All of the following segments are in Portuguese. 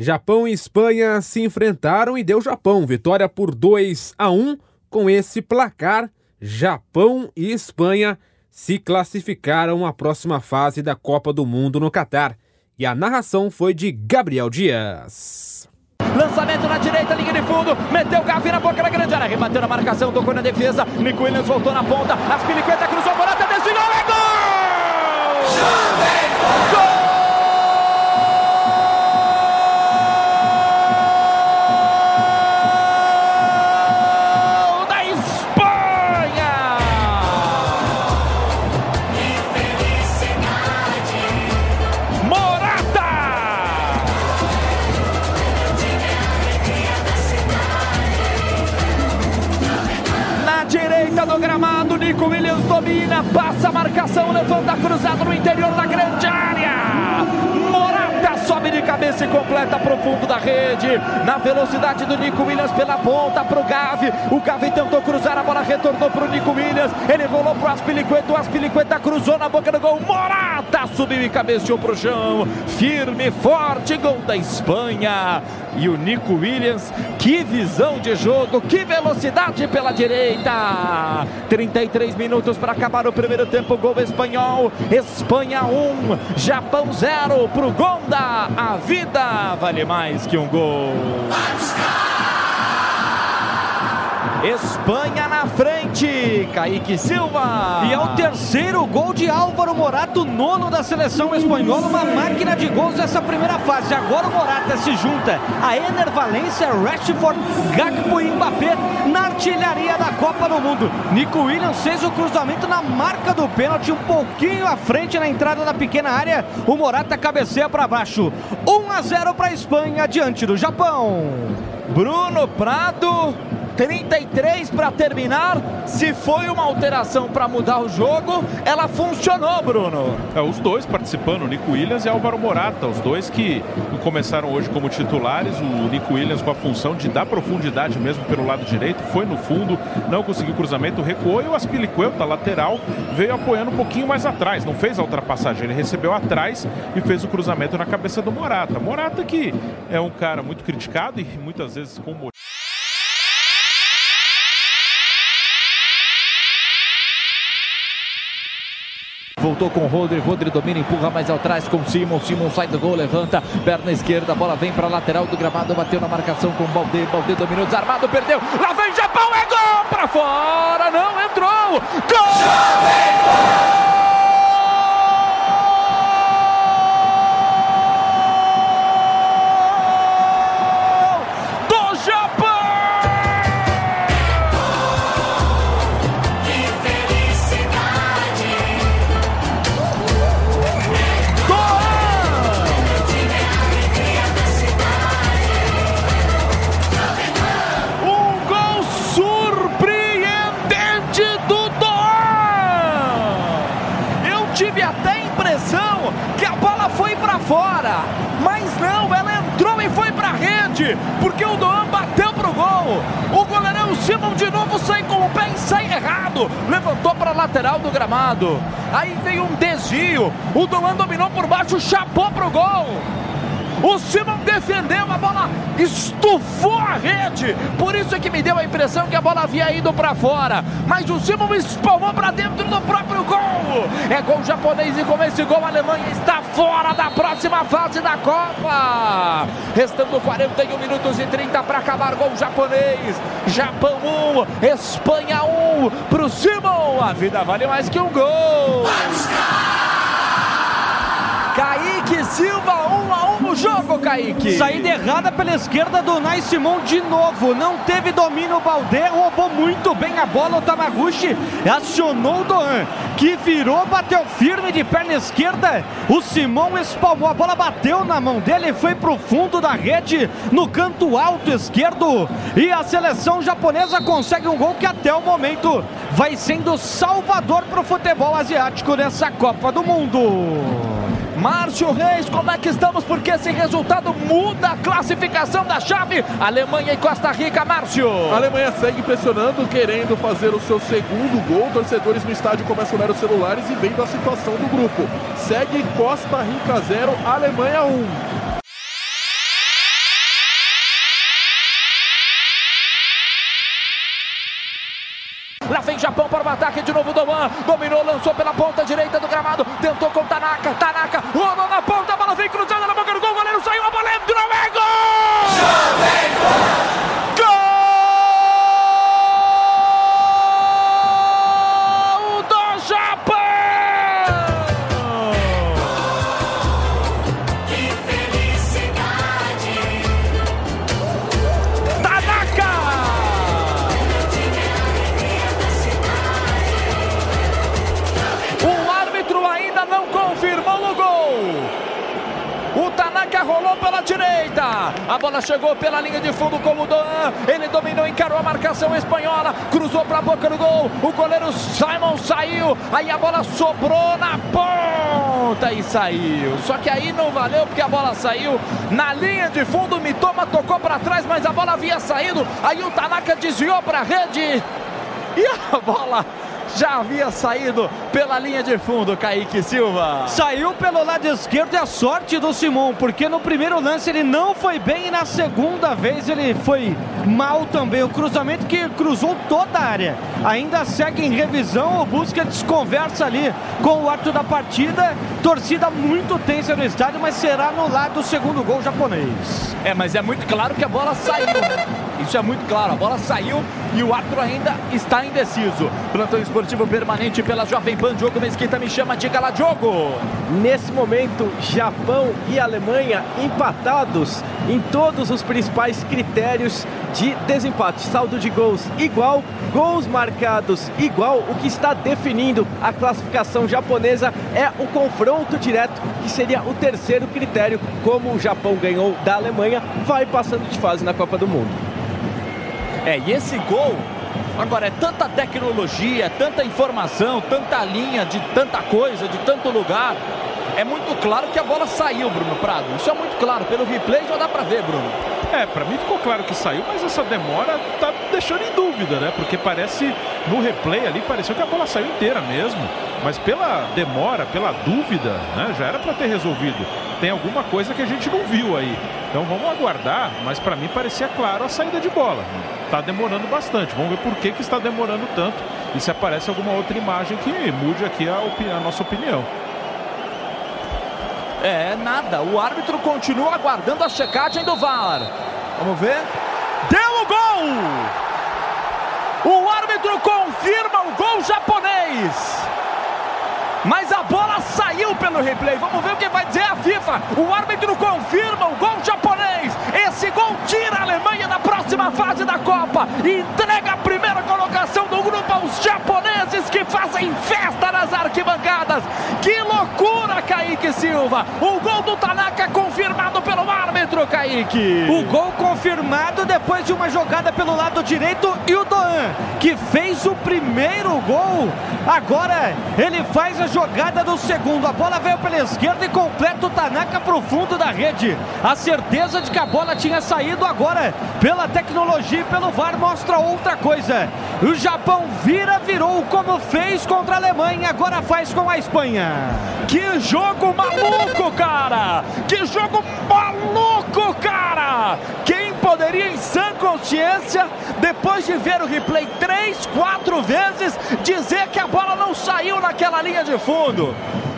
Japão e Espanha se enfrentaram e deu Japão. Vitória por 2 a 1 com esse placar. Japão e Espanha se classificaram à próxima fase da Copa do Mundo no Catar. E a narração foi de Gabriel Dias. Lançamento na direita, linha de fundo. Meteu o Gavi na boca da grande área. Rebateu na marcação, tocou na defesa. Nico Williams voltou na ponta. Aspilicueta cruzou, Morata direita do gramado, Nico Williams domina, passa a marcação, levanta cruzado no interior da grande área. Morata sobe de cabeça e completa pro fundo da rede. Na velocidade do Nico Williams pela ponta pro Gavi. O Gavi tentou cruzar, a bola retornou pro Nico Williams. Ele rolou pro Aspilicueta, o Aspilicueta cruzou na boca do gol. Morata subiu e cabeceou pro chão. Firme, forte, gol da Espanha. E o Nico Williams, que visão de jogo, que velocidade pela direita. 33 minutos para acabar o primeiro tempo. Gol espanhol. Espanha 1, Japão 0 pro Gonda. A vida vale mais que um gol. Espanha na frente, Kaique Silva. E é o terceiro gol de Álvaro Morata, o nono da seleção espanhola, uma máquina de gols nessa primeira fase. Agora o Morata se junta a Ener Valência, Rashford, Gakpo e Mbappé na artilharia da Copa do Mundo. Nico Williams fez o cruzamento na marca do pênalti, um pouquinho à frente na entrada da pequena área. O Morata cabeceia para baixo. 1 a 0 para a Espanha diante do Japão. Bruno Prado, 33 para terminar. Se foi uma alteração para mudar o jogo, ela funcionou, Bruno. É, os dois participando, o Nico Williams e Álvaro Morata, os dois que começaram hoje como titulares. O Nico Williams com a função de dar profundidade mesmo pelo lado direito, foi no fundo, não conseguiu cruzamento, recuou e o Aspilicueta, lateral, veio apoiando um pouquinho mais atrás, não fez a ultrapassagem, ele recebeu atrás e fez o cruzamento na cabeça do Morata. Morata que é um cara muito criticado e muitas vezes com motivo. Voltou com o Rodri, Rodri domina, empurra mais atrás com Simon, Simon sai do gol, levanta, perna esquerda, bola vem para lateral do gramado, bateu na marcação com o Balde, Balde dominou, desarmado, perdeu, lá vem Japão, é gol, para fora, não entrou, gol! do tive até a impressão que a bola foi para fora, mas não, ela entrou e foi para a rede, porque o Doan bateu pro gol. O goleirão Simon de novo sai com o pé e sai errado, levantou para a lateral do gramado. Aí veio um desvio, o Doan dominou por baixo, chapou pro gol. O Simon defendeu, a bola estufou a rede. Por isso é que me deu a impressão que a bola havia ido para fora. Mas o Simon espalmou para dentro do próprio gol. É gol japonês e com esse gol a Alemanha está fora da próxima fase da Copa. Restando 41 minutos e 30 para acabar gol japonês. Japão 1, Espanha 1 para o Simon. A vida vale mais que um gol. Kaique Silva 1 a 1 jogo, Kaique. Saída errada pela esquerda do Nai Simon de novo. Não teve domínio o Baldé, roubou muito bem a bola. O Tamaguchi acionou o Doan, que virou, bateu firme de perna esquerda. O Simon espalmou, a bola bateu na mão dele, foi pro fundo da rede, no canto alto esquerdo. E a seleção japonesa consegue um gol que até o momento vai sendo salvador pro futebol asiático nessa Copa do Mundo. Márcio Reis, como é que estamos? Porque esse resultado muda a classificação da chave. Alemanha e Costa Rica, Márcio. A Alemanha segue pressionando, querendo fazer o seu segundo gol. Torcedores no estádio começam a olhar os celulares e vendo a situação do grupo. Segue Costa Rica 0, Alemanha 1. Lá vem Japão para o ataque de novo. Doman dominou, lançou pela ponta direita do gramado. Tentou com Tanaka. Tanaka rolou na ponta. Confirmou o gol. O Tanaka rolou pela direita. A bola chegou pela linha de fundo com o Doan. Ele dominou, encarou a marcação espanhola. Cruzou para a boca do gol. O goleiro Simon saiu. Aí a bola sobrou na ponta e saiu. Só que aí não valeu porque a bola saiu na linha de fundo. Mitoma tocou para trás, mas a bola havia saído. Aí o Tanaka desviou para a rede. E a bola já havia saído pela linha de fundo, Kaique Silva. Saiu pelo lado esquerdo e a sorte do Simon, porque no primeiro lance ele não foi bem e na segunda vez ele foi mal também. O cruzamento que cruzou toda a área. Ainda segue em revisão, o Busquets conversa ali com o árbitro da partida. Torcida muito tensa no estádio, mas será anulado o segundo gol japonês. É, mas é muito claro que a bola saiu? Isso é muito claro, a bola saiu e o árbitro ainda está indeciso. Plantão esportivo permanente pela Jovem Pan, Diogo Mesquita me chama, diga lá, Diogo. Nesse momento, Japão e Alemanha empatados em todos os principais critérios de desempate. Saldo de gols igual, gols marcados igual. O que está definindo a classificação japonesa é o confronto direto, que seria o terceiro critério. Como o Japão ganhou da Alemanha, vai passando de fase na Copa do Mundo. É, e esse gol, agora é tanta tecnologia, tanta informação, tanta linha de tanta coisa, de tanto lugar. É muito claro que a bola saiu, Bruno Prado. Isso é muito claro. Pelo replay já dá pra ver, Bruno. É, pra mim ficou claro que saiu, mas essa demora tá deixando em dúvida, né? Porque parece, no replay ali, pareceu que a bola saiu inteira mesmo. Mas pela demora, pela dúvida, né? Já era pra ter resolvido. Tem alguma coisa que a gente não viu aí. Então vamos aguardar, mas pra mim parecia claro a saída de bola. Tá demorando bastante. Vamos ver por que, que está demorando tanto e se aparece alguma outra imagem que mude aqui a, a nossa opinião. É, nada. O árbitro continua aguardando a checagem do VAR. Vamos ver. Deu o gol! O árbitro confirma o gol japonês. Mas a bola saiu pelo replay. Vamos ver o que vai dizer a FIFA. O árbitro confirma o gol japonês. Esse gol tira a Alemanha da próxima fase da Copa. E entrega a primeira colocação do grupo aos japoneses que fazem festa nas arquibancadas. Que loucura, Kaique Silva. O gol do Tanaka confirmado pelo árbitro, Kaique. O gol confirmado depois de uma jogada pelo lado direito e o Doan, que fez o primeiro gol. Agora ele faz a jogada do segundo. A bola veio pela esquerda e completa o Tanaka para o fundo da rede. A certeza de que a bola tinha saído agora pela tecnologia e pelo VAR mostra outra coisa. O Japão vira, virou como fez contra a Alemanha, agora faz com a Espanha. Que jogo maluco, cara! Que jogo maluco, cara! Quem poderia, em sã consciência, depois de ver o replay três, quatro vezes, dizer que a bola não saiu naquela linha de fundo?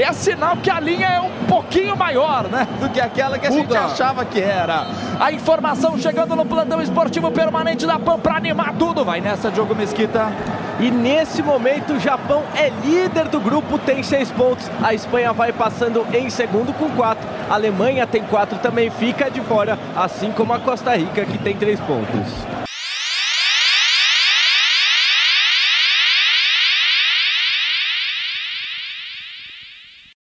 é sinal que a linha é um pouquinho maior, né? Do que aquela que a gente achava que era. A informação chegando no plantão esportivo permanente da PAN para animar tudo. Vai nessa, Diogo Mesquita. E nesse momento o Japão é líder do grupo, tem seis pontos. A Espanha vai passando em segundo com quatro. A Alemanha tem quatro, também fica de fora, assim como a Costa Rica, que tem três pontos.